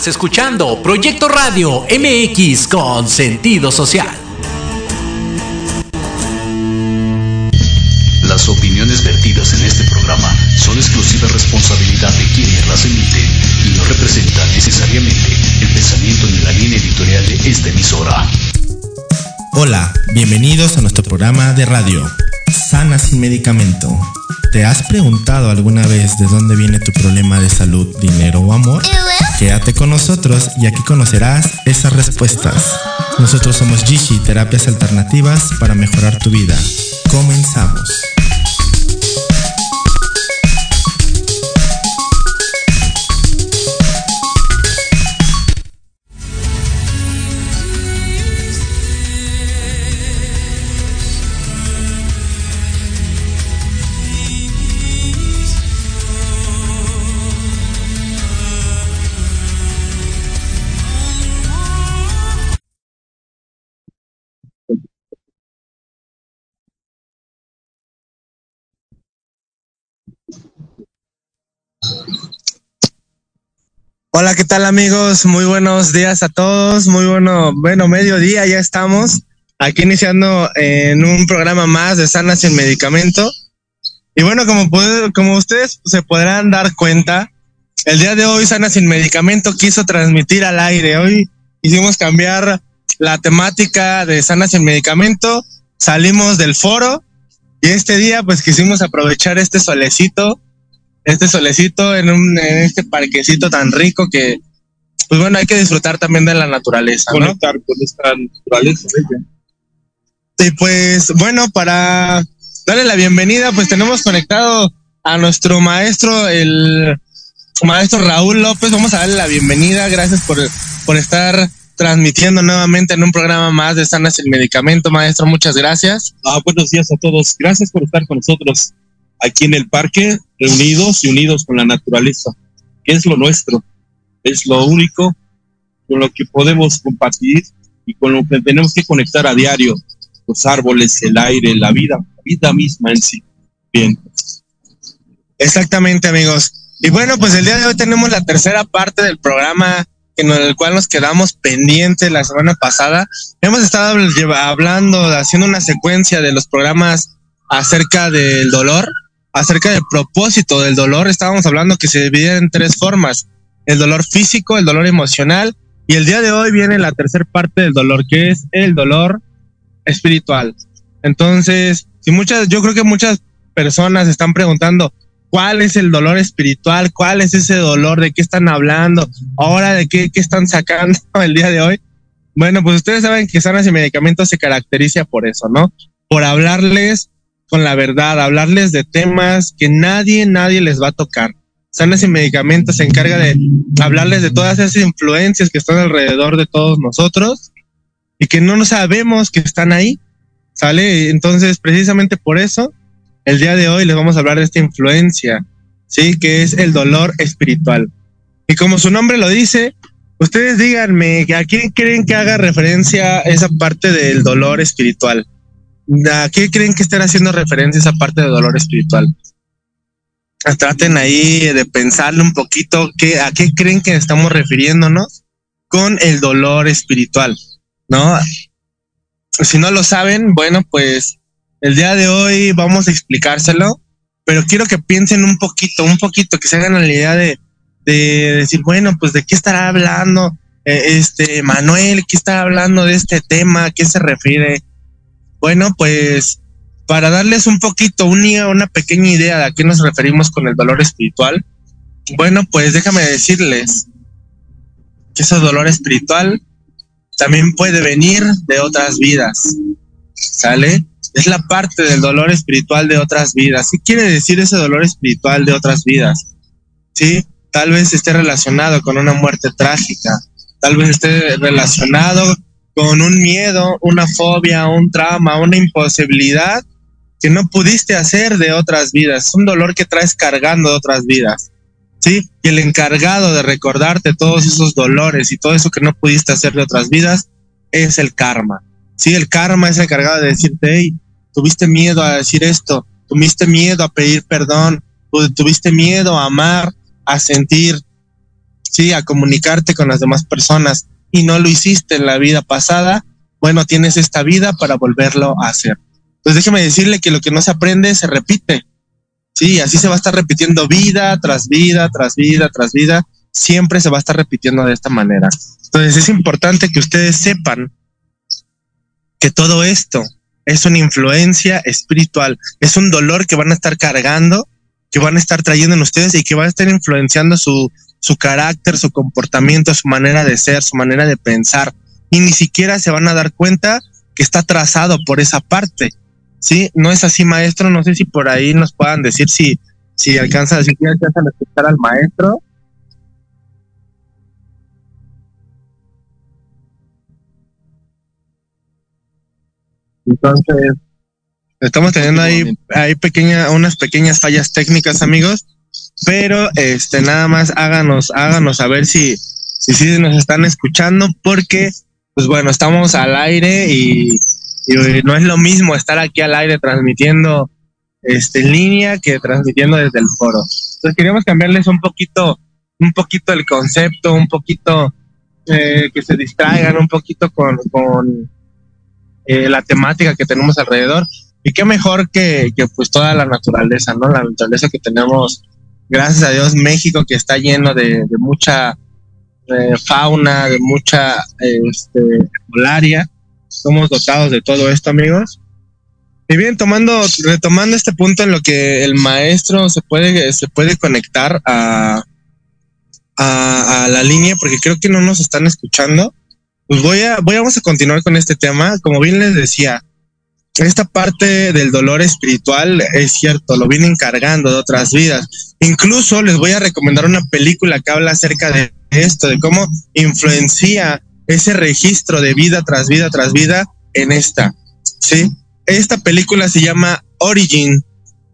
Estás escuchando Proyecto Radio MX con sentido social. Las opiniones vertidas en este programa son exclusiva responsabilidad de quienes las emiten y no representan necesariamente el pensamiento ni la línea editorial de esta emisora. Hola, bienvenidos a nuestro programa de radio, Sana sin medicamento. ¿Te has preguntado alguna vez de dónde viene tu problema de salud, dinero o amor? Quédate con nosotros y aquí conocerás esas respuestas. Nosotros somos Gishi, terapias alternativas para mejorar tu vida. Comenzamos. Hola, ¿qué tal amigos? Muy buenos días a todos, muy bueno, bueno, mediodía ya estamos aquí iniciando en un programa más de Sana sin medicamento. Y bueno, como, como ustedes se podrán dar cuenta, el día de hoy Sana sin medicamento quiso transmitir al aire. Hoy hicimos cambiar la temática de Sana sin medicamento, salimos del foro y este día pues quisimos aprovechar este solecito este solecito en, un, en este parquecito tan rico que, pues bueno, hay que disfrutar también de la naturaleza. Conectar con esta naturaleza. Y pues bueno, para darle la bienvenida, pues tenemos conectado a nuestro maestro, el maestro Raúl López. Vamos a darle la bienvenida. Gracias por, por estar transmitiendo nuevamente en un programa más de Sanas el Medicamento, maestro. Muchas gracias. Ah, buenos días a todos. Gracias por estar con nosotros aquí en el parque, reunidos y unidos con la naturaleza, que es lo nuestro, es lo único con lo que podemos compartir y con lo que tenemos que conectar a diario, los árboles, el aire, la vida, la vida misma en sí. Bien. Exactamente, amigos. Y bueno, pues el día de hoy tenemos la tercera parte del programa en el cual nos quedamos pendientes la semana pasada. Hemos estado hablando, haciendo una secuencia de los programas acerca del dolor acerca del propósito del dolor, estábamos hablando que se divide en tres formas, el dolor físico, el dolor emocional y el día de hoy viene la tercera parte del dolor, que es el dolor espiritual. Entonces, si muchas, yo creo que muchas personas están preguntando, ¿cuál es el dolor espiritual? ¿Cuál es ese dolor? ¿De qué están hablando? Ahora, ¿de qué, qué están sacando el día de hoy? Bueno, pues ustedes saben que Sanas y Medicamentos se caracteriza por eso, ¿no? Por hablarles con la verdad, hablarles de temas que nadie, nadie les va a tocar. Sanas y Medicamentos se encarga de hablarles de todas esas influencias que están alrededor de todos nosotros y que no sabemos que están ahí. ¿Sale? Entonces, precisamente por eso, el día de hoy les vamos a hablar de esta influencia, ¿sí? Que es el dolor espiritual. Y como su nombre lo dice, ustedes díganme, ¿a quién creen que haga referencia esa parte del dolor espiritual? ¿A qué creen que estén haciendo referencia esa parte de dolor espiritual? Traten ahí de pensarle un poquito a qué creen que estamos refiriéndonos con el dolor espiritual, ¿no? Si no lo saben, bueno, pues el día de hoy vamos a explicárselo, pero quiero que piensen un poquito, un poquito, que se hagan la idea de, decir, bueno, pues de qué estará hablando eh, este Manuel, qué está hablando de este tema, qué se refiere, bueno, pues para darles un poquito, una, una pequeña idea de a qué nos referimos con el dolor espiritual, bueno, pues déjame decirles que ese dolor espiritual también puede venir de otras vidas, ¿sale? Es la parte del dolor espiritual de otras vidas. ¿Qué quiere decir ese dolor espiritual de otras vidas? Sí, tal vez esté relacionado con una muerte trágica, tal vez esté relacionado con un miedo, una fobia, un trauma, una imposibilidad que no pudiste hacer de otras vidas, un dolor que traes cargando de otras vidas. ¿Sí? Y el encargado de recordarte todos esos dolores y todo eso que no pudiste hacer de otras vidas es el karma. Sí, el karma es el encargado de decirte, hey, tuviste miedo a decir esto, tuviste miedo a pedir perdón, tuviste miedo a amar, a sentir, sí, a comunicarte con las demás personas y no lo hiciste en la vida pasada, bueno, tienes esta vida para volverlo a hacer. Entonces déjeme decirle que lo que no se aprende se repite. Sí, así se va a estar repitiendo vida tras vida, tras vida, tras vida. Siempre se va a estar repitiendo de esta manera. Entonces es importante que ustedes sepan que todo esto es una influencia espiritual, es un dolor que van a estar cargando, que van a estar trayendo en ustedes y que va a estar influenciando su, su carácter, su comportamiento, su manera de ser, su manera de pensar. Y ni siquiera se van a dar cuenta que está trazado por esa parte. Sí, no es así, maestro. No sé si por ahí nos puedan decir si, si alcanza, si alcanzan a escuchar al maestro. Entonces, estamos teniendo ahí, ahí pequeña, unas pequeñas fallas técnicas, amigos, pero este nada más háganos, háganos saber si, si, nos están escuchando, porque, pues bueno, estamos al aire y, y no es lo mismo estar aquí al aire transmitiendo este, en línea que transmitiendo desde el foro. Entonces queríamos cambiarles un poquito, un poquito el concepto, un poquito eh, que se distraigan un poquito con, con eh, la temática que tenemos alrededor. Y qué mejor que, que, pues toda la naturaleza, ¿no? La naturaleza que tenemos, gracias a Dios, México que está lleno de, mucha eh, fauna, de mucha este, somos dotados de todo esto, amigos. Y bien, tomando, retomando este punto en lo que el maestro se puede, se puede conectar a, a, la línea, porque creo que no nos están escuchando. Pues voy a, voy vamos a continuar con este tema. Como bien les decía, esta parte del dolor espiritual es cierto, lo vienen cargando de otras vidas. Incluso les voy a recomendar una película que habla acerca de esto, de cómo influencia ese registro de vida tras vida tras vida en esta, ¿sí? Esta película se llama Origin,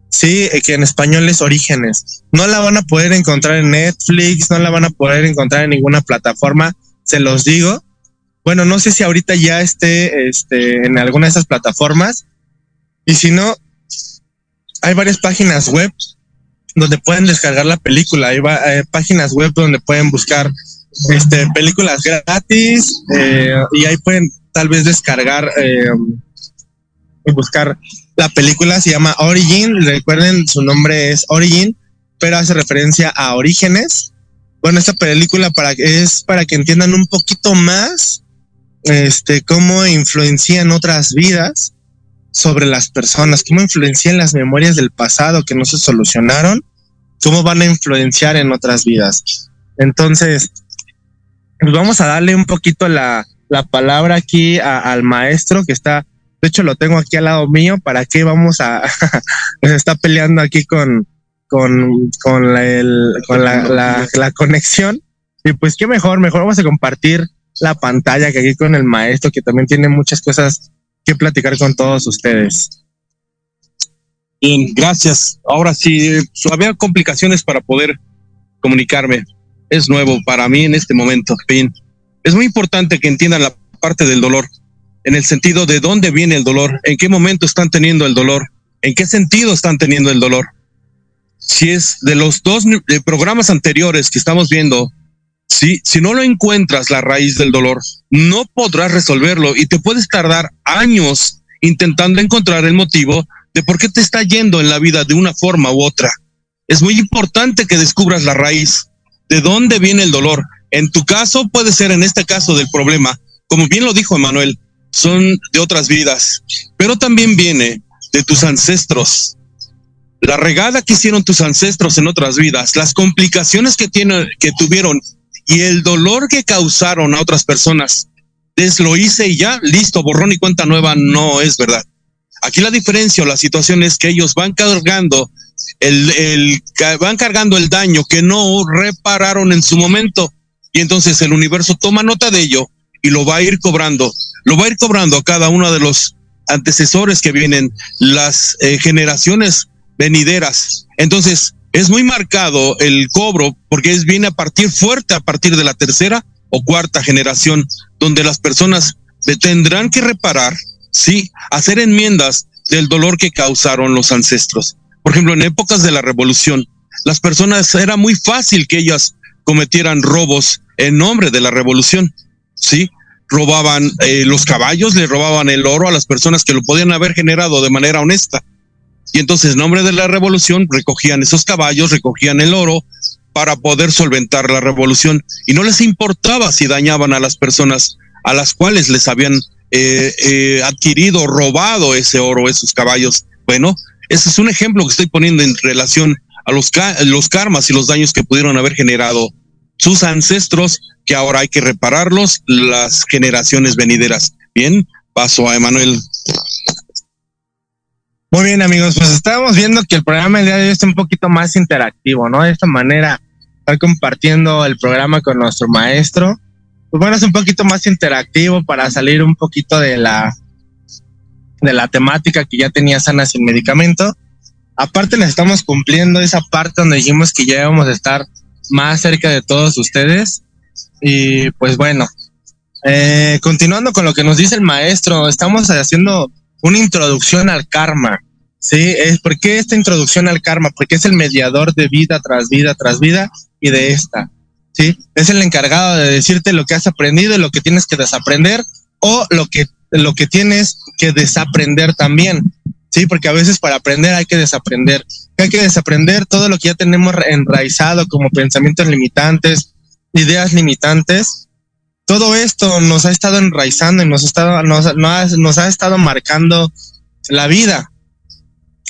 sí, que en español es Orígenes. No la van a poder encontrar en Netflix, no la van a poder encontrar en ninguna plataforma, se los digo. Bueno, no sé si ahorita ya esté este, en alguna de esas plataformas. Y si no, hay varias páginas web donde pueden descargar la película. Hay, hay páginas web donde pueden buscar este, películas gratis eh, y ahí pueden tal vez descargar eh, y buscar la película. Se llama Origin. Recuerden, su nombre es Origin, pero hace referencia a Orígenes. Bueno, esta película es para que entiendan un poquito más este, cómo influencian otras vidas sobre las personas, cómo influencian las memorias del pasado que no se solucionaron, cómo van a influenciar en otras vidas. Entonces, pues vamos a darle un poquito la, la palabra aquí al maestro que está, de hecho lo tengo aquí al lado mío, ¿para qué vamos a, está peleando aquí con, con, con la, la, la, conexión? Y pues qué mejor, mejor vamos a compartir la pantalla que aquí con el maestro que también tiene muchas cosas que platicar con todos ustedes. Bien, gracias. Ahora sí, había complicaciones para poder comunicarme es nuevo para mí en este momento. Fin. Es muy importante que entiendan la parte del dolor, en el sentido de dónde viene el dolor, en qué momento están teniendo el dolor, en qué sentido están teniendo el dolor. Si es de los dos programas anteriores que estamos viendo, si, si no lo encuentras la raíz del dolor, no podrás resolverlo y te puedes tardar años intentando encontrar el motivo de por qué te está yendo en la vida de una forma u otra. Es muy importante que descubras la raíz de dónde viene el dolor. En tu caso puede ser, en este caso del problema, como bien lo dijo Emanuel, son de otras vidas, pero también viene de tus ancestros. La regada que hicieron tus ancestros en otras vidas, las complicaciones que, tienen, que tuvieron y el dolor que causaron a otras personas. Es lo hice y ya, listo, borrón y cuenta nueva, no es verdad. Aquí la diferencia o la situación es que ellos van cargando el, el, van cargando el daño que no repararon en su momento. Y entonces el universo toma nota de ello y lo va a ir cobrando. Lo va a ir cobrando a cada uno de los antecesores que vienen, las eh, generaciones venideras. Entonces, es muy marcado el cobro porque es viene a partir fuerte a partir de la tercera o cuarta generación, donde las personas tendrán que reparar, sí, hacer enmiendas del dolor que causaron los ancestros. Por ejemplo, en épocas de la revolución, las personas era muy fácil que ellas cometieran robos en nombre de la revolución, ¿sí? Robaban eh, los caballos, le robaban el oro a las personas que lo podían haber generado de manera honesta. Y entonces, en nombre de la revolución, recogían esos caballos, recogían el oro para poder solventar la revolución. Y no les importaba si dañaban a las personas a las cuales les habían eh, eh, adquirido, robado ese oro, esos caballos. Bueno, ese es un ejemplo que estoy poniendo en relación a los, los karmas y los daños que pudieron haber generado sus ancestros, que ahora hay que repararlos las generaciones venideras. Bien, paso a Emanuel. Muy bien, amigos, pues estábamos viendo que el programa el día de hoy está un poquito más interactivo, ¿no? De esta manera, estar compartiendo el programa con nuestro maestro. Pues bueno, es un poquito más interactivo para salir un poquito de la de la temática que ya tenía sana sin medicamento. Aparte, le estamos cumpliendo esa parte donde dijimos que ya íbamos a estar más cerca de todos ustedes. Y pues bueno, eh, continuando con lo que nos dice el maestro, estamos haciendo una introducción al karma. Sí, es ¿por qué esta introducción al karma? Porque es el mediador de vida tras vida tras vida y de esta. Sí, es el encargado de decirte lo que has aprendido y lo que tienes que desaprender o lo que lo que tienes que desaprender también. Sí, porque a veces para aprender hay que desaprender. Hay que desaprender todo lo que ya tenemos enraizado como pensamientos limitantes, ideas limitantes. Todo esto nos ha estado enraizando y nos ha estado, nos, nos ha estado marcando la vida.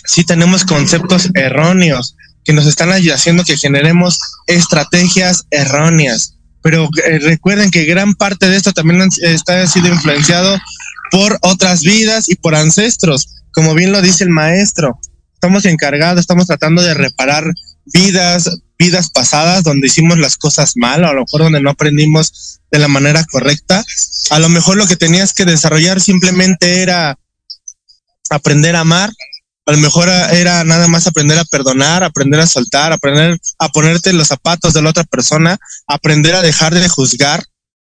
Sí tenemos conceptos erróneos que nos están haciendo que generemos estrategias erróneas. Pero eh, recuerden que gran parte de esto también está sido influenciado por otras vidas y por ancestros, como bien lo dice el maestro. Estamos encargados, estamos tratando de reparar vidas, vidas pasadas donde hicimos las cosas mal, o a lo mejor donde no aprendimos de la manera correcta. A lo mejor lo que tenías que desarrollar simplemente era aprender a amar, a lo mejor era nada más aprender a perdonar, aprender a soltar, aprender a ponerte los zapatos de la otra persona, aprender a dejar de juzgar,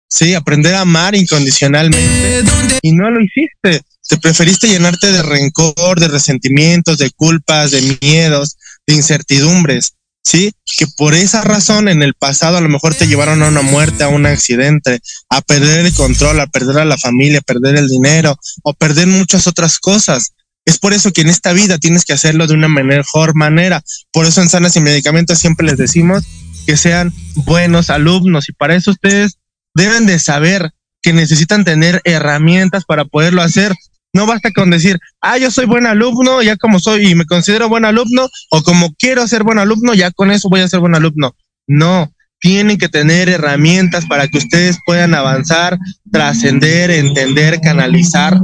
sí, aprender a amar incondicionalmente. Y no lo hiciste. Te preferiste llenarte de rencor, de resentimientos, de culpas, de miedos, de incertidumbres. ¿Sí? Que por esa razón en el pasado a lo mejor te llevaron a una muerte, a un accidente, a perder el control, a perder a la familia, a perder el dinero o perder muchas otras cosas. Es por eso que en esta vida tienes que hacerlo de una mejor manera. Por eso en Sanas y Medicamentos siempre les decimos que sean buenos alumnos y para eso ustedes deben de saber que necesitan tener herramientas para poderlo hacer. No basta con decir, ah, yo soy buen alumno, ya como soy y me considero buen alumno, o como quiero ser buen alumno, ya con eso voy a ser buen alumno. No, tienen que tener herramientas para que ustedes puedan avanzar, trascender, entender, canalizar,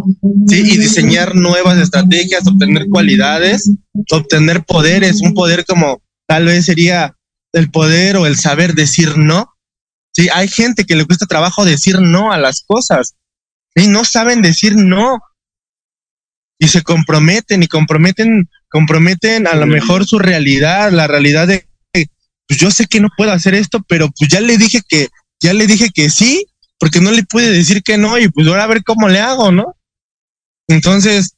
¿sí? Y diseñar nuevas estrategias, obtener cualidades, obtener poderes, un poder como tal vez sería el poder o el saber decir no. Sí, hay gente que le cuesta trabajo decir no a las cosas. Y no saben decir no. Y se comprometen y comprometen, comprometen a lo mejor su realidad, la realidad de pues yo sé que no puedo hacer esto, pero pues ya le dije que, ya le dije que sí, porque no le pude decir que no, y pues ahora a ver cómo le hago, ¿no? Entonces,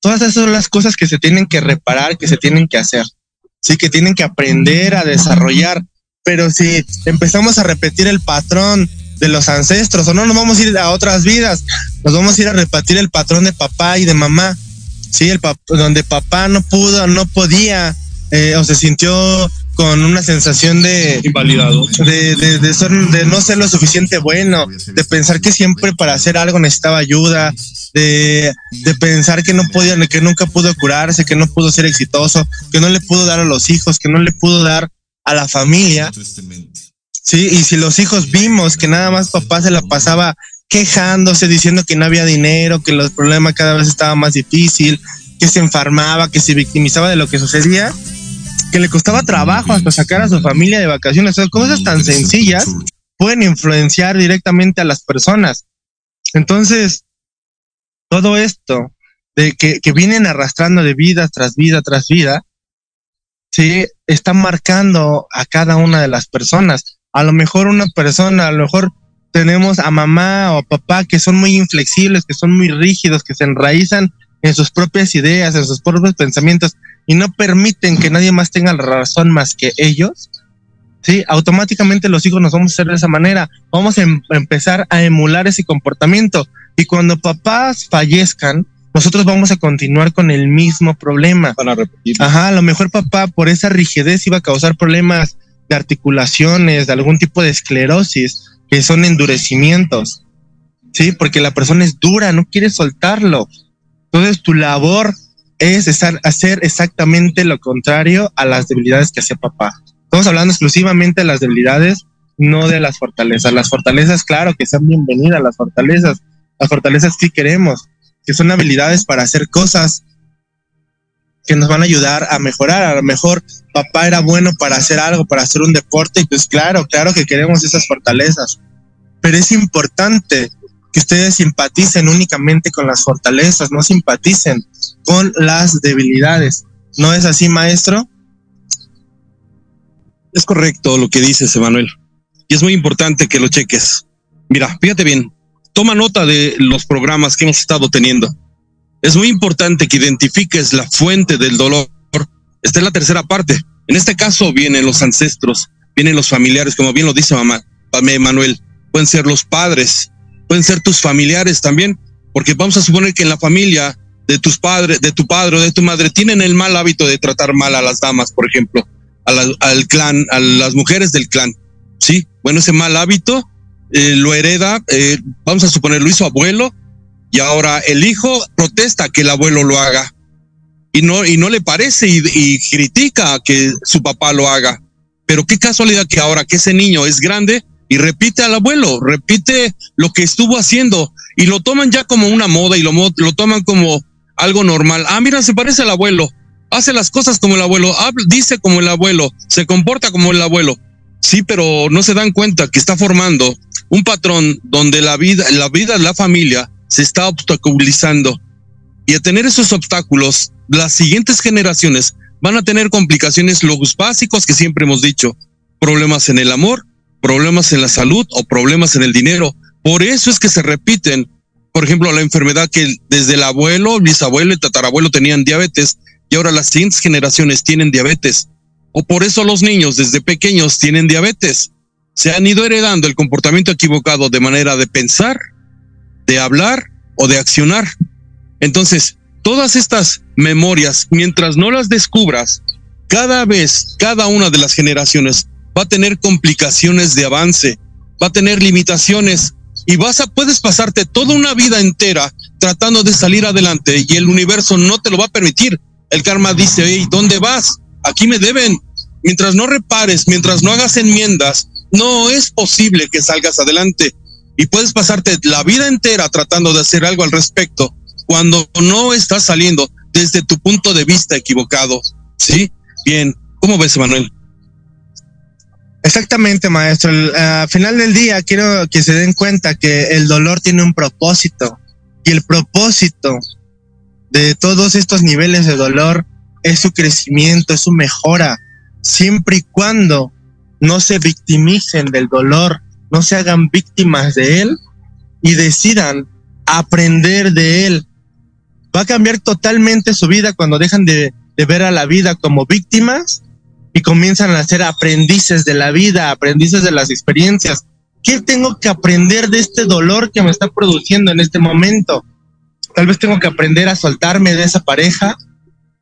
todas esas son las cosas que se tienen que reparar, que se tienen que hacer, sí, que tienen que aprender a desarrollar. Pero si empezamos a repetir el patrón de los ancestros, o no nos vamos a ir a otras vidas, nos vamos a ir a repetir el patrón de papá y de mamá, sí, el donde papá no pudo, no podía, eh, o se sintió con una sensación de invalidado, de, de, de, ser, de no ser lo suficiente bueno, de pensar que siempre para hacer algo necesitaba ayuda, de, de pensar que no podía, que nunca pudo curarse, que no pudo ser exitoso, que no le pudo dar a los hijos, que no le pudo dar a la familia. Sí, y si los hijos vimos que nada más papá se la pasaba quejándose, diciendo que no había dinero, que los problemas cada vez estaban más difícil, que se enfermaba, que se victimizaba de lo que sucedía, que le costaba trabajo hasta sacar a su familia de vacaciones. O cosas tan sencillas pueden influenciar directamente a las personas. Entonces, todo esto de que, que vienen arrastrando de vida tras vida tras vida, sí, está marcando a cada una de las personas. A lo mejor una persona, a lo mejor tenemos a mamá o a papá que son muy inflexibles, que son muy rígidos, que se enraizan en sus propias ideas, en sus propios pensamientos y no permiten que nadie más tenga la razón más que ellos, Sí, automáticamente los hijos nos vamos a hacer de esa manera. Vamos a em, empezar a emular ese comportamiento. Y cuando papás fallezcan, nosotros vamos a continuar con el mismo problema. Van a repetir. Ajá, a lo mejor papá por esa rigidez iba a causar problemas de articulaciones, de algún tipo de esclerosis, que son endurecimientos. Sí, porque la persona es dura, no quiere soltarlo. Entonces tu labor es estar, hacer exactamente lo contrario a las debilidades que hacía papá. Estamos hablando exclusivamente de las debilidades, no de las fortalezas. Las fortalezas, claro que sean bienvenidas, las fortalezas. Las fortalezas sí queremos, que son habilidades para hacer cosas que nos van a ayudar a mejorar. A lo mejor papá era bueno para hacer algo, para hacer un deporte, y pues claro, claro que queremos esas fortalezas. Pero es importante que ustedes simpaticen únicamente con las fortalezas, no simpaticen con las debilidades. ¿No es así, maestro? Es correcto lo que dices, Emanuel. Y es muy importante que lo cheques. Mira, fíjate bien, toma nota de los programas que hemos estado teniendo. Es muy importante que identifiques la fuente del dolor. Esta es la tercera parte. En este caso vienen los ancestros, vienen los familiares, como bien lo dice mamá, Manuel. Pueden ser los padres, pueden ser tus familiares también, porque vamos a suponer que en la familia de tus padres, de tu padre o de tu madre, tienen el mal hábito de tratar mal a las damas, por ejemplo, al clan, a las mujeres del clan. Sí, bueno, ese mal hábito eh, lo hereda, eh, vamos a suponer, lo hizo abuelo, y ahora el hijo protesta que el abuelo lo haga y no, y no le parece y, critica que su papá lo haga. Pero qué casualidad que ahora que ese niño es grande y repite al abuelo, repite lo que estuvo haciendo y lo toman ya como una moda y lo, lo toman como algo normal. Ah, mira, se parece al abuelo, hace las cosas como el abuelo, dice como el abuelo, se comporta como el abuelo. Sí, pero no se dan cuenta que está formando un patrón donde la vida, la vida de la familia se está obstaculizando. Y a tener esos obstáculos, las siguientes generaciones van a tener complicaciones, los básicos que siempre hemos dicho, problemas en el amor, problemas en la salud o problemas en el dinero. Por eso es que se repiten, por ejemplo, la enfermedad que desde el abuelo, bisabuelo y tatarabuelo tenían diabetes y ahora las siguientes generaciones tienen diabetes. O por eso los niños desde pequeños tienen diabetes. Se han ido heredando el comportamiento equivocado de manera de pensar, de hablar o de accionar. Entonces, todas estas memorias, mientras no las descubras, cada vez, cada una de las generaciones va a tener complicaciones de avance, va a tener limitaciones y vas a, puedes pasarte toda una vida entera tratando de salir adelante y el universo no te lo va a permitir. El karma dice, hey, ¿dónde vas? Aquí me deben. Mientras no repares, mientras no hagas enmiendas, no es posible que salgas adelante y puedes pasarte la vida entera tratando de hacer algo al respecto cuando no estás saliendo desde tu punto de vista equivocado. ¿Sí? Bien. ¿Cómo ves, Manuel? Exactamente, maestro. Al final del día quiero que se den cuenta que el dolor tiene un propósito y el propósito de todos estos niveles de dolor es su crecimiento, es su mejora, siempre y cuando no se victimicen del dolor, no se hagan víctimas de él y decidan aprender de él. Va a cambiar totalmente su vida cuando dejan de, ver a la vida como víctimas y comienzan a ser aprendices de la vida, aprendices de las experiencias. ¿Qué tengo que aprender de este dolor que me está produciendo en este momento? Tal vez tengo que aprender a soltarme de esa pareja,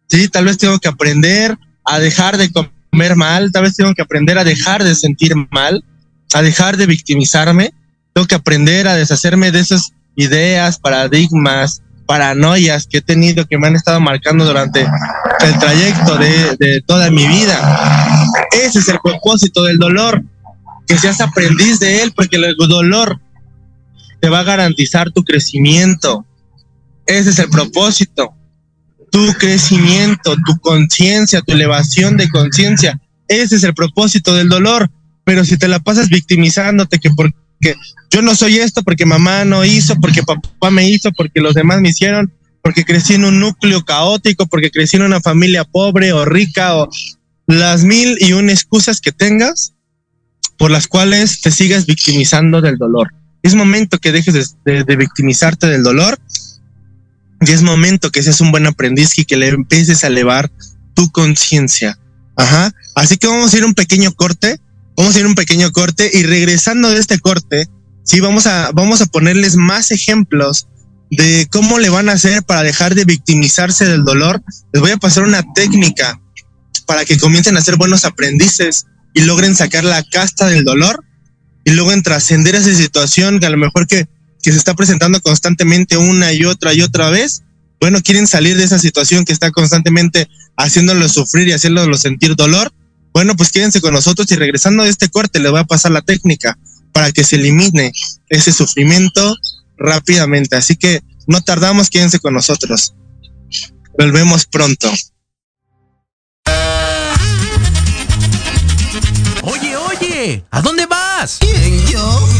sí, tal vez tengo que aprender a dejar de comer mal, tal vez tengo que aprender a dejar de sentir mal, a dejar de victimizarme, tengo que aprender a deshacerme de esas ideas, paradigmas, paranoias que he tenido que me han estado marcando durante el trayecto de, de toda mi vida. Ese es el propósito del dolor, que seas aprendiz de él, porque el dolor te va a garantizar tu crecimiento. Ese es el propósito. Tu crecimiento, tu conciencia, tu elevación de conciencia. Ese es el propósito del dolor. Pero si te la pasas victimizándote que porque yo no soy esto, porque mamá no hizo, porque papá me hizo, porque los demás me hicieron, porque crecí en un núcleo caótico, porque crecí en una familia pobre o rica o las mil y una excusas que tengas por las cuales te sigas victimizando del dolor. Es momento que dejes de, de victimizarte del dolor y es momento que seas un buen aprendiz y que le empieces a elevar tu conciencia. Ajá. Así que vamos a ir un pequeño corte Vamos a ir un pequeño corte y regresando de este corte, sí, vamos a, vamos a ponerles más ejemplos de cómo le van a hacer para dejar de victimizarse del dolor. Les voy a pasar una técnica para que comiencen a ser buenos aprendices y logren sacar la casta del dolor y logren trascender esa situación que a lo mejor que, que se está presentando constantemente una y otra y otra vez. Bueno, quieren salir de esa situación que está constantemente haciéndolo sufrir y haciéndolo sentir dolor. Bueno, pues quédense con nosotros y regresando de este corte les voy a pasar la técnica para que se elimine ese sufrimiento rápidamente. Así que no tardamos, quédense con nosotros. Volvemos pronto. Oye, oye, ¿a dónde vas? ¿Quién, yo?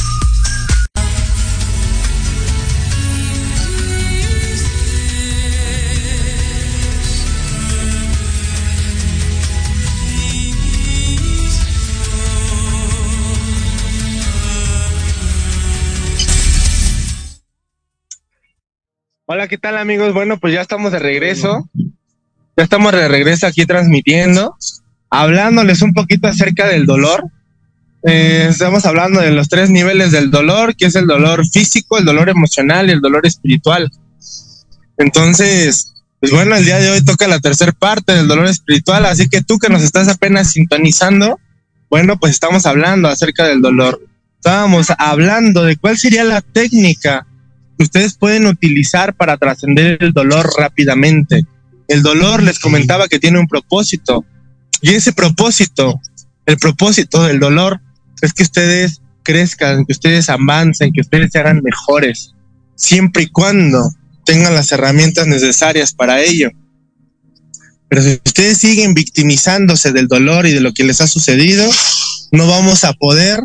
Hola, ¿qué tal amigos? Bueno, pues ya estamos de regreso. Ya estamos de regreso aquí transmitiendo, hablándoles un poquito acerca del dolor. Eh, estamos hablando de los tres niveles del dolor, que es el dolor físico, el dolor emocional y el dolor espiritual. Entonces, pues bueno, el día de hoy toca la tercera parte del dolor espiritual, así que tú que nos estás apenas sintonizando, bueno, pues estamos hablando acerca del dolor. Estábamos hablando de cuál sería la técnica ustedes pueden utilizar para trascender el dolor rápidamente. El dolor les comentaba que tiene un propósito y ese propósito, el propósito del dolor es que ustedes crezcan, que ustedes avancen, que ustedes se hagan mejores, siempre y cuando tengan las herramientas necesarias para ello. Pero si ustedes siguen victimizándose del dolor y de lo que les ha sucedido, no vamos a poder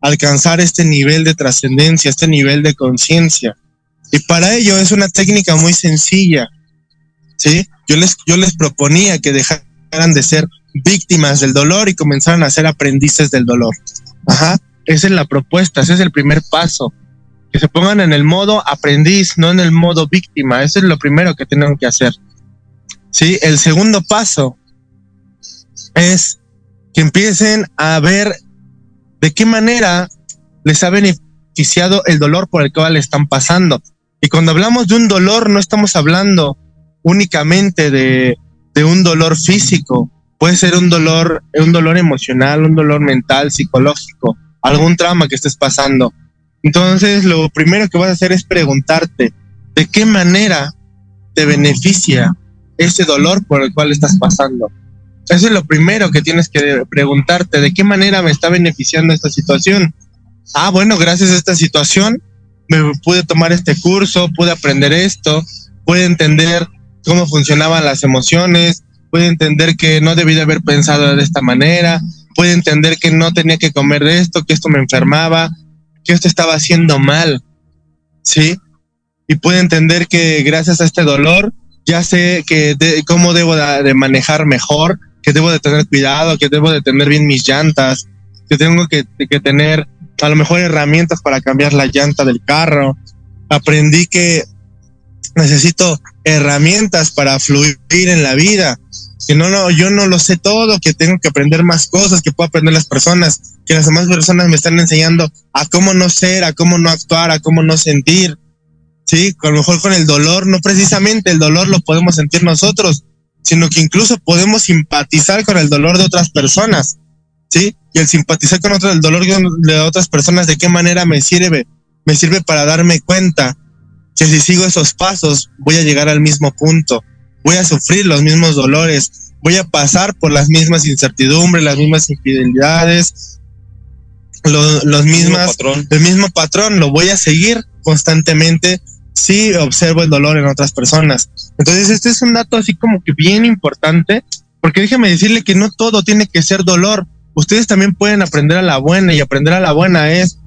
alcanzar este nivel de trascendencia, este nivel de conciencia. Y para ello es una técnica muy sencilla. ¿sí? Yo, les, yo les proponía que dejaran de ser víctimas del dolor y comenzaran a ser aprendices del dolor. Ajá. Esa es la propuesta, ese es el primer paso. Que se pongan en el modo aprendiz, no en el modo víctima. Eso es lo primero que tienen que hacer. Sí, el segundo paso es que empiecen a ver de qué manera les ha beneficiado el dolor por el cual están pasando. Y cuando hablamos de un dolor, no estamos hablando únicamente de, un dolor físico. Puede ser un dolor, un dolor emocional, un dolor mental, psicológico, algún trauma que estés pasando. Entonces, lo primero que vas a hacer es preguntarte de qué manera te beneficia ese dolor por el cual estás pasando. Eso es lo primero que tienes que preguntarte, ¿de qué manera me está beneficiando esta situación? Ah, bueno, gracias a esta situación me pude tomar este curso, pude aprender esto, pude entender cómo funcionaban las emociones, pude entender que no debí de haber pensado de esta manera, pude entender que no tenía que comer de esto, que esto me enfermaba, que esto estaba haciendo mal, ¿sí? Y pude entender que gracias a este dolor ya sé que cómo debo de, manejar mejor, que debo de tener cuidado, que debo de tener bien mis llantas, que tengo que, que tener a lo mejor herramientas para cambiar la llanta del carro. Aprendí que necesito herramientas para fluir en la vida. Que no, no, yo no lo sé todo, que tengo que aprender más cosas, que puedo aprender las personas, que las demás personas me están enseñando a cómo no ser, a cómo no actuar, a cómo no sentir. Sí, a lo mejor con el dolor, no precisamente el dolor lo podemos sentir nosotros, sino que incluso podemos simpatizar con el dolor de otras personas. Sí, y el simpatizar con otro, el dolor de otras personas, de qué manera me sirve, me sirve para darme cuenta que si sigo esos pasos voy a llegar al mismo punto, voy a sufrir los mismos dolores, voy a pasar por las mismas incertidumbres, las mismas infidelidades, los mismas, el mismo patrón, lo voy a seguir constantemente si observo el dolor en otras personas. Entonces, este es un dato así como que bien importante, porque déjeme decirle que no todo tiene que ser dolor ustedes también pueden aprender a la buena y aprender a la buena es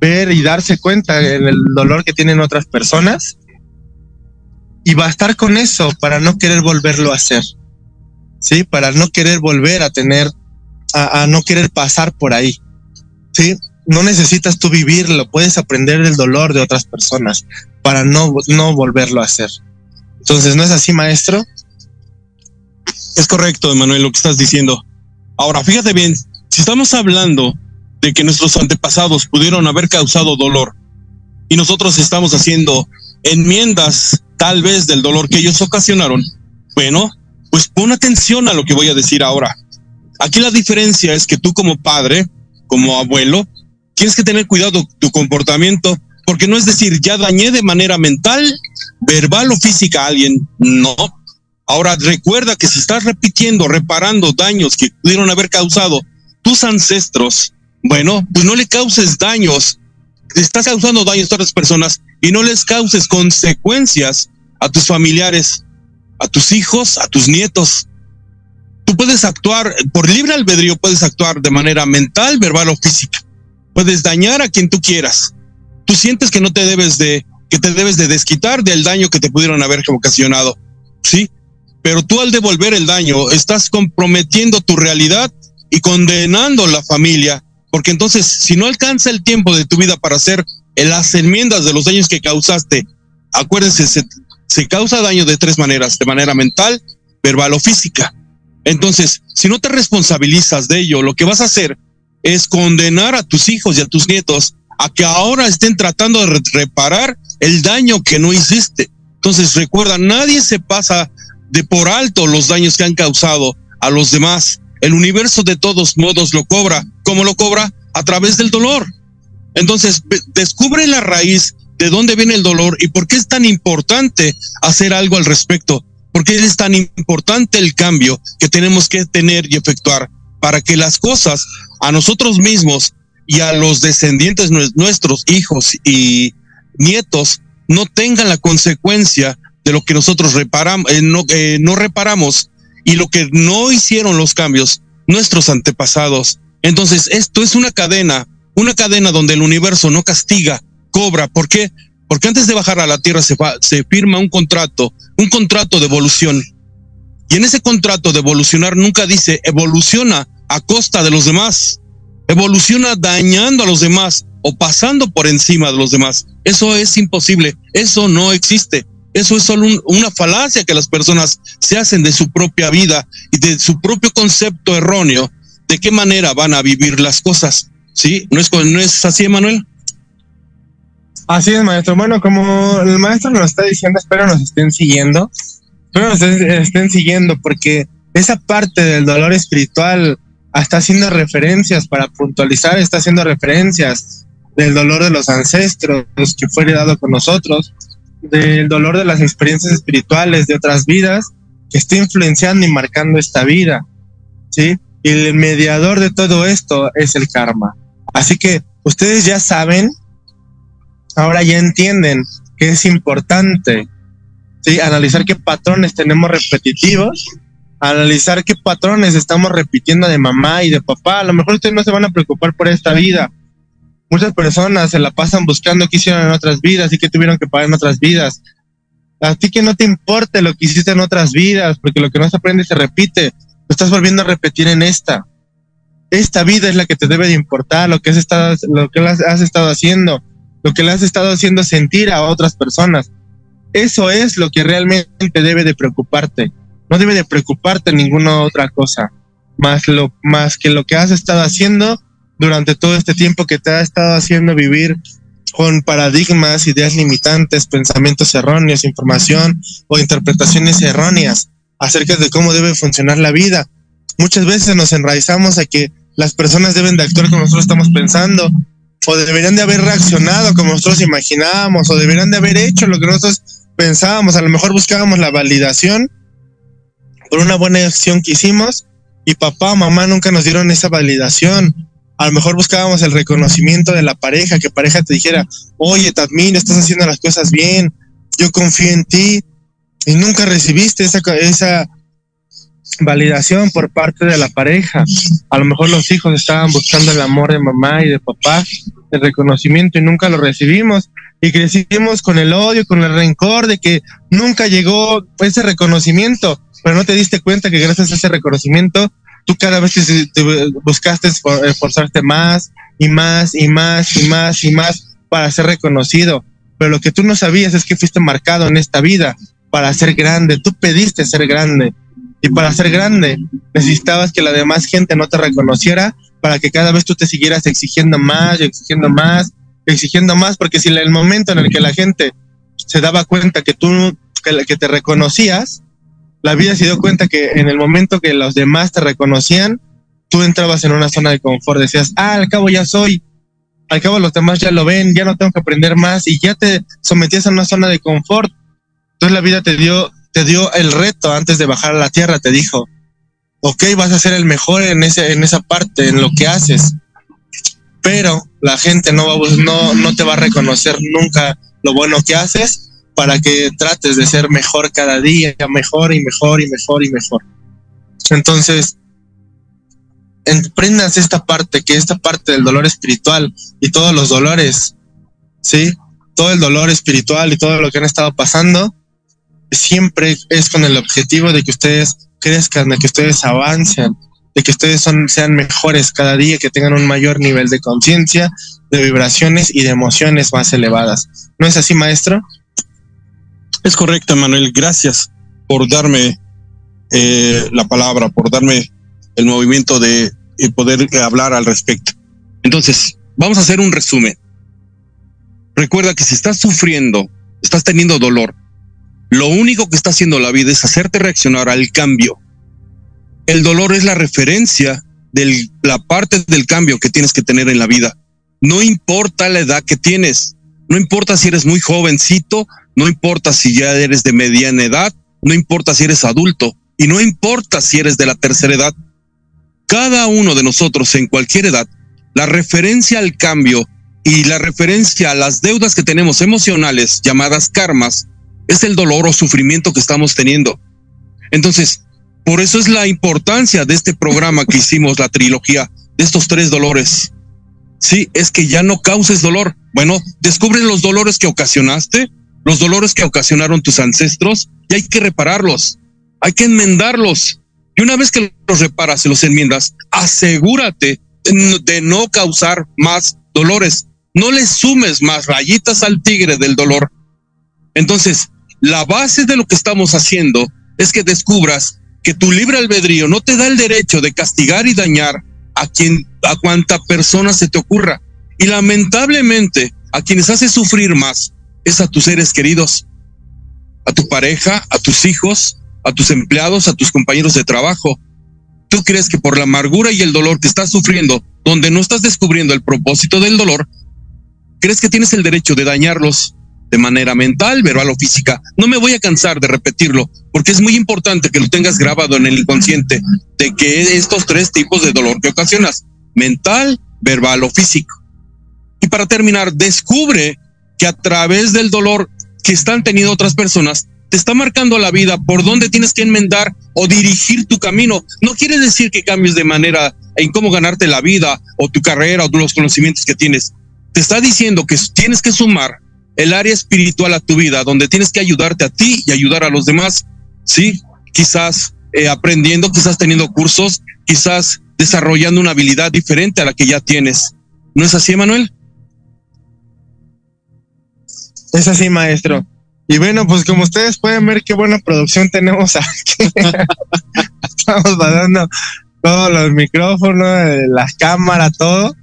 ver y darse cuenta en el dolor que tienen otras personas y bastar con eso para no querer volverlo a hacer. Sí, para no querer volver a tener, a, no querer pasar por ahí. Sí, no necesitas tú vivirlo, puedes aprender del dolor de otras personas para no, no volverlo a hacer. Entonces, ¿no es así, maestro? Es correcto, Emanuel, lo que estás diciendo. Ahora, fíjate bien, si estamos hablando de que nuestros antepasados pudieron haber causado dolor y nosotros estamos haciendo enmiendas tal vez del dolor que ellos ocasionaron, bueno, pues pon atención a lo que voy a decir ahora. Aquí la diferencia es que tú como padre, como abuelo, tienes que tener cuidado tu comportamiento, porque no es decir, ya dañé de manera mental, verbal o física a alguien, no, Ahora recuerda que si estás repitiendo, reparando daños que pudieron haber causado tus ancestros, bueno, pues no le causes daños. Estás causando daños a otras personas y no les causes consecuencias a tus familiares, a tus hijos, a tus nietos. Tú puedes actuar por libre albedrío, puedes actuar de manera mental, verbal o física. Puedes dañar a quien tú quieras. Tú sientes que no te debes de, que te debes de desquitar del daño que te pudieron haber ocasionado. Sí, pero tú al devolver el daño estás comprometiendo tu realidad y condenando la familia, porque entonces si no alcanza el tiempo de tu vida para hacer las enmiendas de los daños que causaste, acuérdense, se, causa daño de tres maneras, de manera mental, verbal o física. Entonces, si no te responsabilizas de ello, lo que vas a hacer es condenar a tus hijos y a tus nietos a que ahora estén tratando de reparar el daño que no hiciste. Entonces, recuerda, nadie se pasa de por alto los daños que han causado a los demás. El universo de todos modos lo cobra. ¿Cómo lo cobra? A través del dolor. Entonces, descubre la raíz de dónde viene el dolor y por qué es tan importante hacer algo al respecto. ¿Por qué es tan importante el cambio que tenemos que tener y efectuar para que las cosas a nosotros mismos y a los descendientes nuestros, hijos y nietos, no tengan la consecuencia de lo que nosotros reparamos, eh, no, eh, no reparamos y lo que no hicieron los cambios nuestros antepasados. Entonces, esto es una cadena, una cadena donde el universo no castiga, cobra. ¿Por qué? Porque antes de bajar a la Tierra se, se firma un contrato, un contrato de evolución. Y en ese contrato de evolucionar nunca dice evoluciona a costa de los demás, evoluciona dañando a los demás o pasando por encima de los demás. Eso es imposible, eso no existe. Eso es solo una falacia que las personas se hacen de su propia vida y de su propio concepto erróneo de qué manera van a vivir las cosas. ¿Sí? ¿No es, no es así, Manuel? Así es, maestro. Bueno, como el maestro nos está diciendo, espero nos estén siguiendo. Espero nos estén siguiendo porque esa parte del dolor espiritual está haciendo referencias para puntualizar, está haciendo referencias del dolor de los ancestros que fue heredado con nosotros del dolor de las experiencias espirituales de otras vidas que está influenciando y marcando esta vida, ¿sí? Y el mediador de todo esto es el karma. Así que ustedes ya saben, ahora ya entienden que es importante, ¿sí? Analizar qué patrones tenemos repetitivos, analizar qué patrones estamos repitiendo de mamá y de papá. A lo mejor ustedes no se van a preocupar por esta vida, Muchas personas se la pasan buscando qué hicieron en otras vidas y qué tuvieron que pagar en otras vidas. A ti que no te importe lo que hiciste en otras vidas, porque lo que no se aprende se repite. Lo estás volviendo a repetir en esta. Esta vida es la que te debe de importar, lo que has estado, lo que has estado haciendo, lo que le has estado haciendo sentir a otras personas. Eso es lo que realmente debe de preocuparte. No debe de preocuparte ninguna otra cosa, más lo más que lo que has estado haciendo durante todo este tiempo que te ha estado haciendo vivir con paradigmas, ideas limitantes, pensamientos erróneos, información o interpretaciones erróneas acerca de cómo debe funcionar la vida. Muchas veces nos enraizamos a que las personas deben de actuar como nosotros estamos pensando, o deberían de haber reaccionado como nosotros imaginábamos, o deberían de haber hecho lo que nosotros pensábamos. A lo mejor buscábamos la validación por una buena acción que hicimos, y papá mamá nunca nos dieron esa validación a lo mejor buscábamos el reconocimiento de la pareja, que pareja te dijera, oye, te admiro, estás haciendo las cosas bien, yo confío en ti, y nunca recibiste esa, esa validación por parte de la pareja. A lo mejor los hijos estaban buscando el amor de mamá y de papá, el reconocimiento, y nunca lo recibimos. Y crecimos con el odio, con el rencor de que nunca llegó ese reconocimiento, pero no te diste cuenta que gracias a ese reconocimiento tú cada vez te, buscaste esforzarte más y más y más y más y más para ser reconocido. Pero lo que tú no sabías es que fuiste marcado en esta vida para ser grande. Tú pediste ser grande. Y para ser grande necesitabas que la demás gente no te reconociera para que cada vez tú te siguieras exigiendo más y exigiendo más, exigiendo más, porque si el momento en el que la gente se daba cuenta que tú, que, que te reconocías, la vida se dio cuenta que en el momento que los demás te reconocían, tú entrabas en una zona de confort, decías, ah, al cabo ya soy, al cabo los demás ya lo ven, ya no tengo que aprender más y ya te sometías a una zona de confort. Entonces la vida te dio, te dio el reto antes de bajar a la tierra, te dijo, ok, vas a ser el mejor en, ese, en esa parte, en lo que haces, pero la gente no, va, no, no te va a reconocer nunca lo bueno que haces para que trates de ser mejor cada día, mejor y mejor y mejor y mejor. Entonces, emprendas esta parte, que esta parte del dolor espiritual y todos los dolores, ¿sí? Todo el dolor espiritual y todo lo que han estado pasando, siempre es con el objetivo de que ustedes crezcan, de que ustedes avancen, de que ustedes son, sean mejores cada día, que tengan un mayor nivel de conciencia, de vibraciones y de emociones más elevadas. ¿No es así, maestro? Es correcto, Manuel. Gracias por darme eh, la palabra, por darme el movimiento de poder hablar al respecto. Entonces, vamos a hacer un resumen. Recuerda que si estás sufriendo, estás teniendo dolor, lo único que está haciendo la vida es hacerte reaccionar al cambio. El dolor es la referencia de la parte del cambio que tienes que tener en la vida. No importa la edad que tienes, no importa si eres muy jovencito no importa si ya eres de mediana edad, no importa si eres adulto y no importa si eres de la tercera edad. Cada uno de nosotros en cualquier edad, la referencia al cambio y la referencia a las deudas que tenemos emocionales llamadas karmas es el dolor o sufrimiento que estamos teniendo. Entonces, por eso es la importancia de este programa que hicimos, la trilogía de estos tres dolores. Sí, es que ya no causes dolor. Bueno, descubre los dolores que ocasionaste, los dolores que ocasionaron tus ancestros y hay que repararlos, hay que enmendarlos. Y una vez que los reparas y los enmiendas, asegúrate de no causar más dolores. No le sumes más rayitas al tigre del dolor. Entonces, la base de lo que estamos haciendo es que descubras que tu libre albedrío no te da el derecho de castigar y dañar a quien, a cuanta persona se te ocurra. Y lamentablemente, a quienes hace sufrir más es a tus seres queridos, a tu pareja, a tus hijos, a tus empleados, a tus compañeros de trabajo. Tú crees que por la amargura y el dolor que estás sufriendo, donde no estás descubriendo el propósito del dolor, crees que tienes el derecho de dañarlos de manera mental, verbal o física. No me voy a cansar de repetirlo, porque es muy importante que lo tengas grabado en el inconsciente de que estos tres tipos de dolor que ocasionas, mental, verbal o físico. Y para terminar, descubre que a través del dolor que están teniendo otras personas, te está marcando la vida por dónde tienes que enmendar o dirigir tu camino. No quiere decir que cambies de manera en cómo ganarte la vida o tu carrera o los conocimientos que tienes. Te está diciendo que tienes que sumar el área espiritual a tu vida, donde tienes que ayudarte a ti y ayudar a los demás. Sí, quizás eh, aprendiendo, quizás teniendo cursos, quizás desarrollando una habilidad diferente a la que ya tienes. ¿No es así, Manuel? Es así, maestro. Y bueno, pues como ustedes pueden ver, qué buena producción tenemos aquí. Estamos dando todos los micrófonos, las cámaras, todo.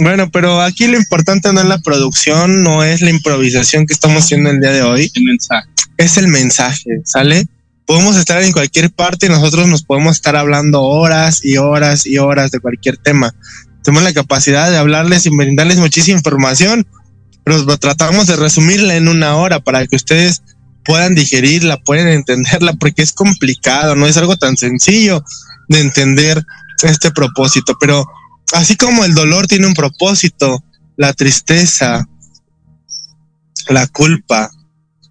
Bueno, pero aquí lo importante no es la producción, no es la improvisación que estamos haciendo el día de hoy. El mensaje. Es el mensaje, ¿sale? Podemos estar en cualquier parte y nosotros nos podemos estar hablando horas y horas y horas de cualquier tema. Tenemos la capacidad de hablarles y brindarles muchísima información, pero tratamos de resumirla en una hora para que ustedes puedan digerirla, puedan entenderla, porque es complicado, no es algo tan sencillo de entender este propósito, pero así como el dolor tiene un propósito, la tristeza, la culpa,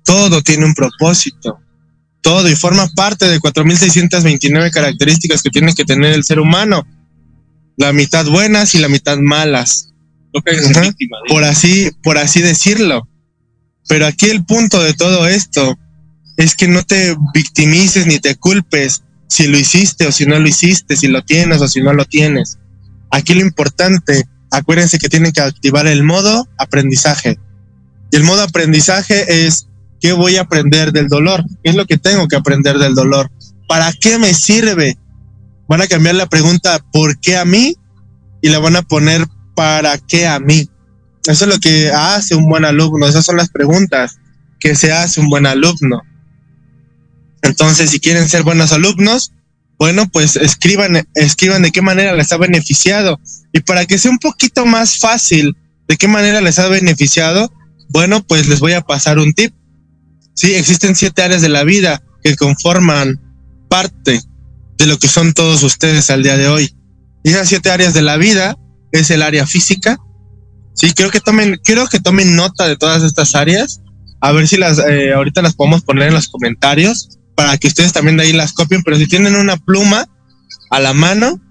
todo tiene un propósito. Todo y forma parte de 4.629 características que tiene que tener el ser humano. La mitad buenas y la mitad malas. por así, por así decirlo. Pero aquí el punto de todo esto es que no te victimices ni te culpes si lo hiciste o si no lo hiciste, si lo tienes o si no lo tienes. Aquí lo importante, acuérdense que tienen que activar el modo aprendizaje. Y el modo aprendizaje es qué voy a aprender del dolor, qué es lo que tengo que aprender del dolor, para qué me sirve. Van a cambiar la pregunta ¿por qué a mí? y la van a poner ¿para qué a mí? Eso es lo que hace un buen alumno, esas son las preguntas que se hace un buen alumno. Entonces, si quieren ser buenos alumnos, bueno, pues escriban, escriban de qué manera les ha beneficiado. Y para que sea un poquito más fácil de qué manera les ha beneficiado, bueno, pues les voy a pasar un tip. Sí, existen siete áreas de la vida que conforman parte de lo que son todos ustedes al día de hoy. Y esas siete áreas de la vida es el área física. Sí, creo que tomen, quiero que tomen nota de todas estas áreas. A ver si las, eh, ahorita las podemos poner en los comentarios para que ustedes también de ahí las copien, pero si tienen una pluma a la mano,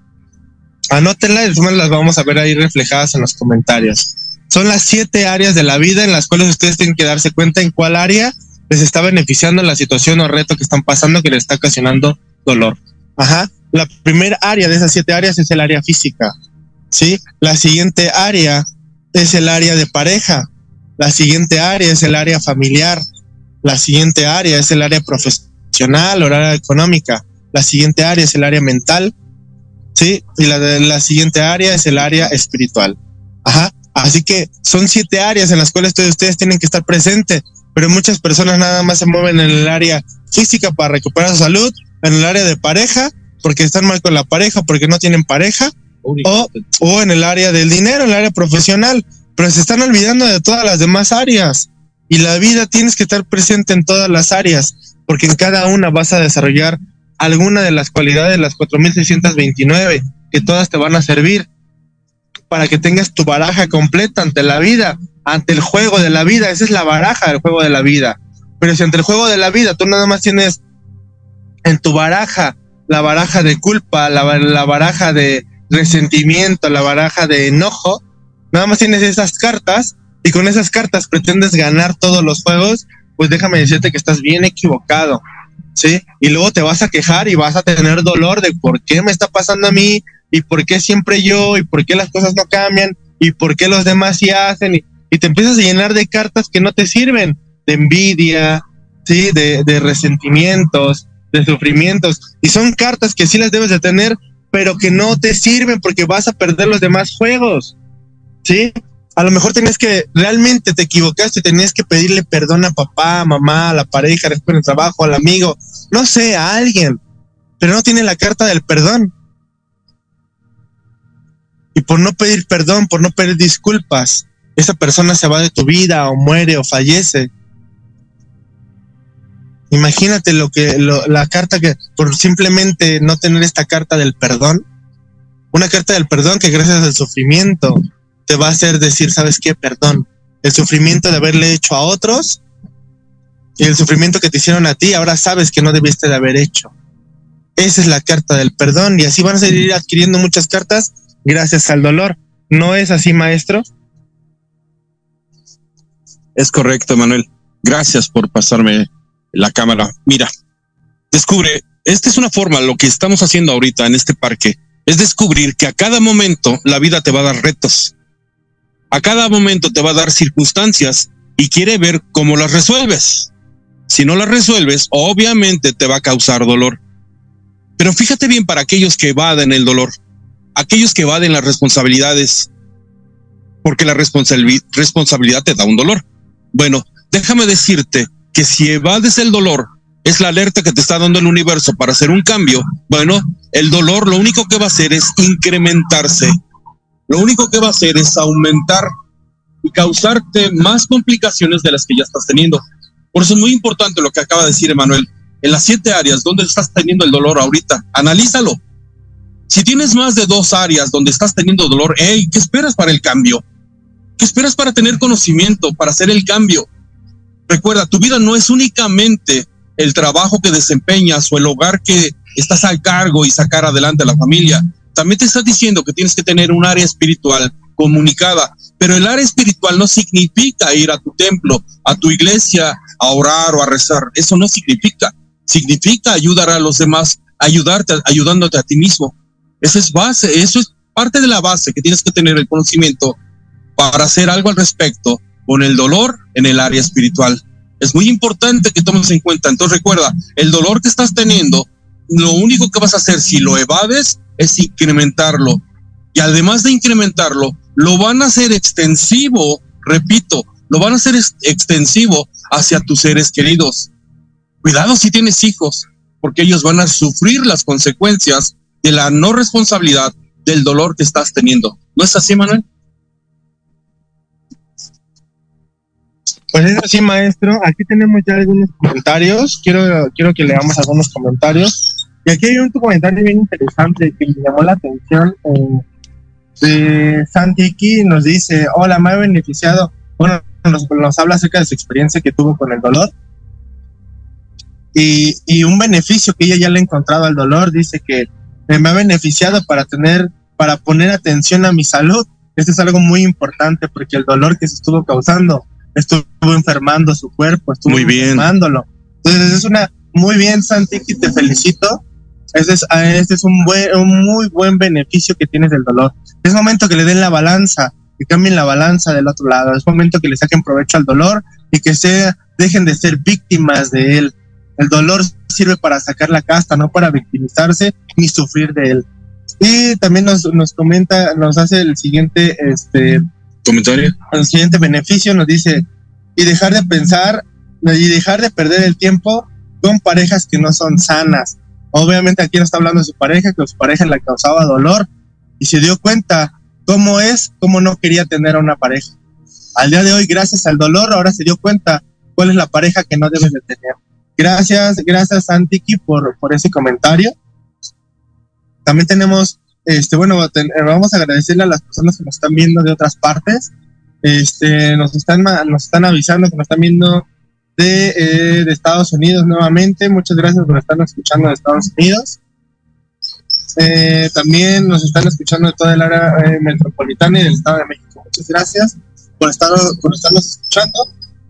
anótenla y después las vamos a ver ahí reflejadas en los comentarios. Son las siete áreas de la vida en las cuales ustedes tienen que darse cuenta en cuál área les está beneficiando la situación o reto que están pasando que les está ocasionando dolor. Ajá. La primera área de esas siete áreas es el área física. ¿Sí? La siguiente área es el área de pareja. La siguiente área es el área familiar. La siguiente área es el área profesional o área económica. La siguiente área es el área mental, ¿sí? Y la, la siguiente área es el área espiritual. Ajá. Así que son siete áreas en las cuales todos ustedes tienen que estar presentes, pero muchas personas nada más se mueven en el área física para recuperar su salud, en el área de pareja, porque están mal con la pareja, porque no tienen pareja, o, o en el área del dinero, en el área profesional, pero se están olvidando de todas las demás áreas. Y la vida tienes que estar presente en todas las áreas porque en cada una vas a desarrollar alguna de las cualidades de las 4629 que todas te van a servir para que tengas tu baraja completa ante la vida, ante el juego de la vida. Esa es la baraja del juego de la vida. Pero si ante el juego de la vida tú nada más tienes en tu baraja la baraja de culpa, la, la baraja de resentimiento, la baraja de enojo, nada más tienes esas cartas y con esas cartas pretendes ganar todos los juegos, pues déjame decirte que estás bien equivocado, ¿sí? Y luego te vas a quejar y vas a tener dolor de por qué me está pasando a mí y por qué siempre yo y por qué las cosas no cambian y por qué los demás sí hacen y, te empiezas a llenar de cartas que no te sirven, de envidia, ¿sí? De, de resentimientos, de sufrimientos. Y son cartas que sí las debes de tener, pero que no te sirven porque vas a perder los demás juegos, ¿sí? A lo mejor tenías que, realmente te equivocaste, tenías que pedirle perdón a papá, a mamá, a la pareja, después el trabajo, al amigo, no sé, a alguien, pero no tiene la carta del perdón. Y por no pedir perdón, por no pedir disculpas, esa persona se va de tu vida o muere o fallece. Imagínate lo que la carta que por simplemente no tener esta carta del perdón, una carta del perdón que gracias al sufrimiento te va a hacer decir, ¿sabes qué? Perdón. El sufrimiento de haberle hecho a otros y el sufrimiento que te hicieron a ti, ahora sabes que no debiste de haber hecho. Esa es la carta del perdón y así van a seguir adquiriendo muchas cartas gracias al dolor. ¿No es así, maestro? Es correcto, Manuel. Gracias por pasarme la cámara. Mira, descubre, esta es una forma, lo que estamos haciendo ahorita en este parque, es descubrir que a cada momento la vida te va a dar retos. A cada momento te va a dar circunstancias y quiere ver cómo las resuelves. Si no las resuelves, obviamente te va a causar dolor. Pero fíjate bien para aquellos que evaden el dolor, aquellos que evaden las responsabilidades, porque la responsabilidad te da un dolor. Bueno, déjame decirte que si evades el dolor, es la alerta que te está dando el universo para hacer un cambio. Bueno, el dolor lo único que va a hacer es incrementarse. Lo único que va a hacer es aumentar y causarte más complicaciones de las que ya estás teniendo. Por eso es muy importante lo que acaba de decir Emanuel. En las siete áreas donde estás teniendo el dolor ahorita, analízalo. Si tienes más de dos áreas donde estás teniendo dolor, hey, ¿qué esperas para el cambio? ¿Qué esperas para tener conocimiento, para hacer el cambio? Recuerda, tu vida no es únicamente el trabajo que desempeñas o el hogar que estás al cargo y sacar adelante a la familia. También te estás diciendo que tienes que tener un área espiritual comunicada, pero el área espiritual no significa ir a tu templo, a tu iglesia, a orar o a rezar. Eso no significa. Significa ayudar a los demás, ayudarte, ayudándote a ti mismo. Esa es base, eso es parte de la base que tienes que tener el conocimiento para hacer algo al respecto con el dolor en el área espiritual. Es muy importante que tomes en cuenta. Entonces recuerda, el dolor que estás teniendo, lo único que vas a hacer si lo evades es incrementarlo. Y además de incrementarlo, lo van a hacer extensivo, repito, lo van a hacer extensivo hacia tus seres queridos. Cuidado si tienes hijos, porque ellos van a sufrir las consecuencias de la no responsabilidad del dolor que estás teniendo. ¿No es así, Manuel? Pues es así, maestro. Aquí tenemos ya algunos comentarios. Quiero, quiero que leamos algunos comentarios. Y aquí hay un comentario bien interesante que me llamó la atención. Eh, de Santiki nos dice, hola, me ha beneficiado. Bueno, nos, habla acerca de su experiencia que tuvo con el dolor. Y, y un beneficio que ella ya le ha encontrado al dolor, dice que me ha beneficiado para tener, para poner atención a mi salud. Esto es algo muy importante porque el dolor que se estuvo causando estuvo enfermando su cuerpo, estuvo muy bien. enfermándolo. Entonces es una, muy bien Santiki, te felicito. Este es, este es un, buen, un muy buen beneficio que tienes del dolor. Es momento que le den la balanza, que cambien la balanza del otro lado. Es momento que le saquen provecho al dolor y que se dejen de ser víctimas de él. El dolor sirve para sacar la casta, no para victimizarse ni sufrir de él. Y también nos, nos comenta, nos hace el siguiente, este, comentario. El siguiente beneficio nos dice, y dejar de pensar y dejar de perder el tiempo con parejas que no son sanas. Obviamente aquí no está hablando de su pareja, que su pareja le causaba dolor y se dio cuenta cómo es, cómo no quería tener a una pareja. Al día de hoy, gracias al dolor, ahora se dio cuenta cuál es la pareja que no debes de tener. Gracias, gracias Antiki por, por ese comentario. También tenemos este, bueno, eh, vamos a agradecerle a las personas que nos están viendo de otras partes. Este, nos están, nos están avisando que nos están viendo de, eh, de Estados Unidos nuevamente. Muchas gracias por estarnos escuchando de Estados Unidos. Eh, también nos están escuchando de toda el área metropolitana y del Estado de México. Muchas gracias por, estar, por estarnos escuchando.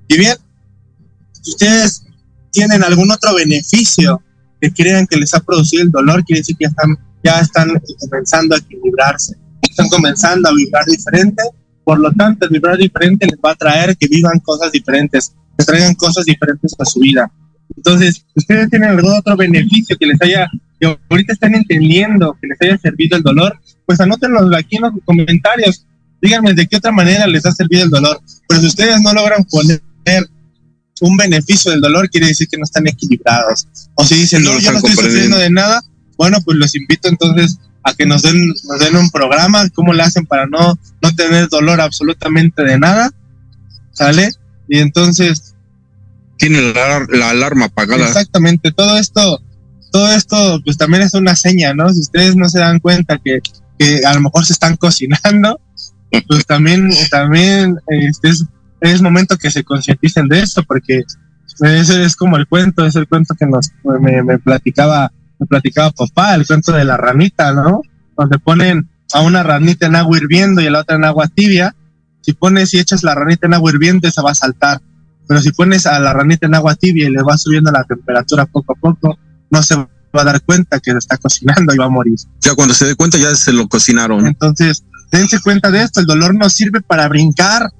Y bien, si ustedes tienen algún otro beneficio que crean que les ha producido el dolor, quiere decir que ya están ya están comenzando a equilibrarse, están comenzando a vibrar diferente, por lo tanto el vibrar diferente les va a traer que vivan cosas diferentes, que traigan cosas diferentes a su vida. Entonces, ustedes tienen algún otro beneficio que les haya, que ahorita están entendiendo, que les haya servido el dolor, pues anótenlo aquí en los comentarios. Díganme de qué otra manera les ha servido el dolor. Pero si ustedes no logran poner un beneficio del dolor, quiere decir que no están equilibrados. O si dicen, no, yo no estoy sufriendo de nada, bueno, pues los invito entonces a que nos den, nos den un programa, cómo le hacen para no, no tener dolor absolutamente de nada, ¿sale? Y entonces... Tiene la, alarma apagada. Exactamente, todo esto, todo esto pues también es una seña, ¿no? Si ustedes no se dan cuenta que, que a lo mejor se están cocinando, pues también, también este es, es momento que se concienticen de esto, porque ese es como el cuento, es el cuento que nos me, me platicaba me platicaba papá, el cuento de la ranita, ¿no? Donde ponen a una ranita en agua hirviendo y a la otra en agua tibia. Si pones y echas la ranita en agua hirviendo, esa va a saltar. Pero si pones a la ranita en agua tibia y le va subiendo la temperatura poco a poco, no se va a dar cuenta que se está cocinando y va a morir. Ya cuando se dé cuenta ya se lo cocinaron. Entonces, dense cuenta de esto, el dolor no sirve para brincar,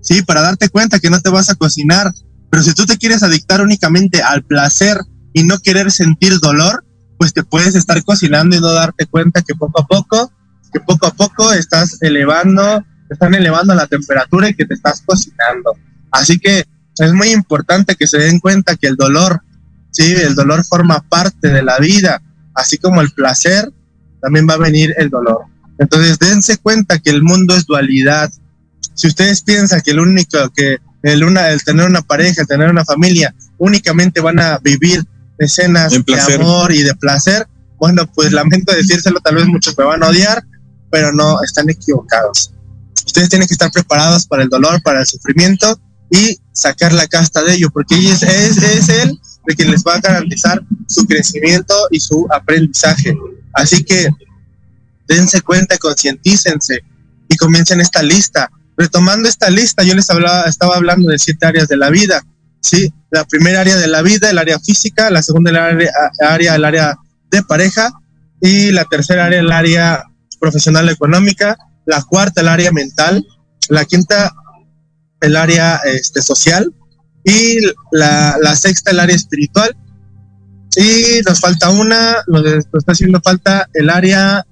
sí, para darte cuenta que no te vas a cocinar. Pero si tú te quieres adictar únicamente al placer y no querer sentir dolor, pues te puedes estar cocinando y no darte cuenta que poco a poco, que poco a poco estás elevando, están elevando la temperatura y que te estás cocinando. Así que es muy importante que se den cuenta que el dolor, sí, el dolor forma parte de la vida, así como el placer, también va a venir el dolor. Entonces dense cuenta que el mundo es dualidad. Si ustedes piensan que el único que el una el tener una pareja, el tener una familia, únicamente van a vivir escenas de amor y de placer, bueno, pues lamento decírselo, tal vez muchos me van a odiar, pero no, están equivocados. Ustedes tienen que estar preparados para el dolor, para el sufrimiento y sacar la casta de ello, porque es, es, es él el que les va a garantizar su crecimiento y su aprendizaje. Así que dense cuenta, concientícense y comiencen esta lista. Retomando esta lista, yo les hablaba, estaba hablando de siete áreas de la vida. Sí, la primera área de la vida, el área física, la segunda el área, área el área de pareja y la tercera área el área profesional económica, la cuarta el área mental, la quinta el área este, social y la, la sexta el área espiritual y nos falta una, nos, está haciendo falta el área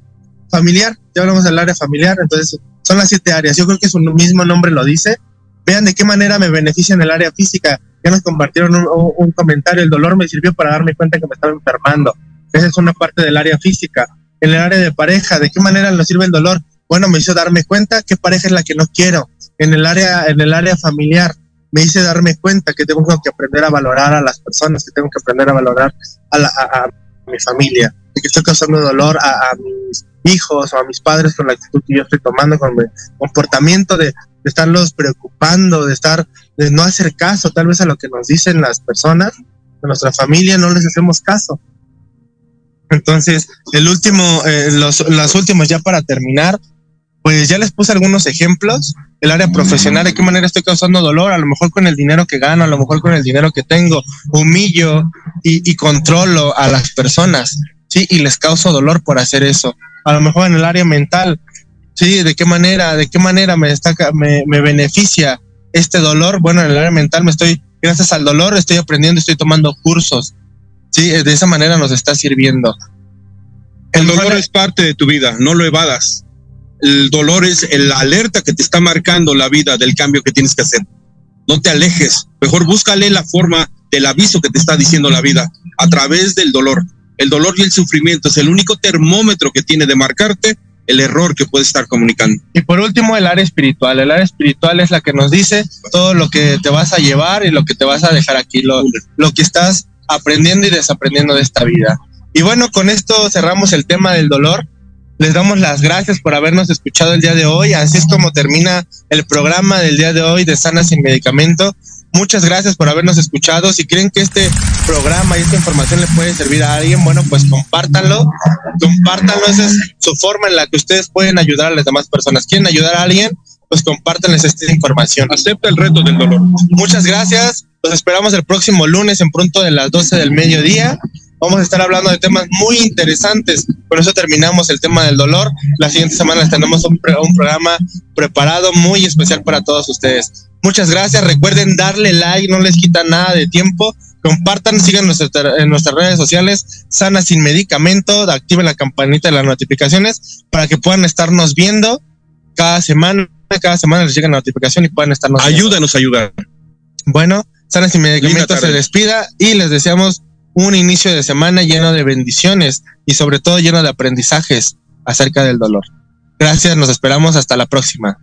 familiar, ya hablamos del área familiar, entonces son las siete áreas, yo creo que su mismo nombre lo dice, vean de qué manera me beneficia en el área física, ya nos compartieron un, comentario, el dolor me sirvió para darme cuenta que me estaba enfermando. Esa es una parte del área física. En el área de pareja, ¿de qué manera nos sirve el dolor? Bueno, me hizo darme cuenta qué pareja es la que no quiero. En el área, en el área familiar, me hice darme cuenta que tengo que aprender a valorar a las personas, que tengo que aprender a valorar a, a, mi familia, y que estoy causando dolor a, mis hijos o a mis padres con la actitud que yo estoy tomando, con mi comportamiento de, estarlos preocupando, de estar, de no hacer caso tal vez a lo que nos dicen las personas, de nuestra familia, no les hacemos caso. Entonces, el último, eh, los, los últimos ya para terminar, pues ya les puse algunos ejemplos. El área profesional, de qué manera estoy causando dolor, a lo mejor con el dinero que gano, a lo mejor con el dinero que tengo, humillo y, y controlo a las personas, ¿sí? Y les causo dolor por hacer eso. A lo mejor en el área mental, Sí, ¿de qué manera, de qué manera me destaca, me, me beneficia este dolor? Bueno, en el área mental me estoy, gracias al dolor, estoy aprendiendo, estoy tomando cursos. Sí, de esa manera nos está sirviendo. El dolor es parte de tu vida, no lo evadas. El dolor es la alerta que te está marcando la vida del cambio que tienes que hacer. No te alejes, mejor búscale la forma del aviso que te está diciendo la vida a través del dolor. El dolor y el sufrimiento es el único termómetro que tiene de marcarte el error que puede estar comunicando. Y por último, el área espiritual. El área espiritual es la que nos dice todo lo que te vas a llevar y lo que te vas a dejar aquí, lo, lo que estás aprendiendo y desaprendiendo de esta vida. Y bueno, con esto cerramos el tema del dolor. Les damos las gracias por habernos escuchado el día de hoy. Así es como termina el programa del día de hoy de Sana sin Medicamento. Muchas gracias por habernos escuchado. Si creen que este programa y esta información le puede servir a alguien, bueno, pues compártanlo. Compártanlo. Esa es su forma en la que ustedes pueden ayudar a las demás personas. ¿Quieren ayudar a alguien? Pues compártanles esta información. Acepta el reto del dolor. Muchas gracias. Los esperamos el próximo lunes en pronto de las 12 del mediodía. Vamos a estar hablando de temas muy interesantes. Por eso terminamos el tema del dolor. La siguiente semana tenemos un, un programa preparado muy especial para todos ustedes. Muchas gracias. Recuerden darle like, no les quita nada de tiempo. Compartan, sigan en nuestras redes sociales, Sana Sin Medicamento, activen la campanita de las notificaciones para que puedan estarnos viendo cada semana. Cada semana les llega la notificación y puedan estarnos Ayúdanos a ayudar. Bueno, Sana Sin Medicamento se despida y les deseamos un inicio de semana lleno de bendiciones y sobre todo lleno de aprendizajes. acerca del dolor. Gracias, nos esperamos hasta la próxima.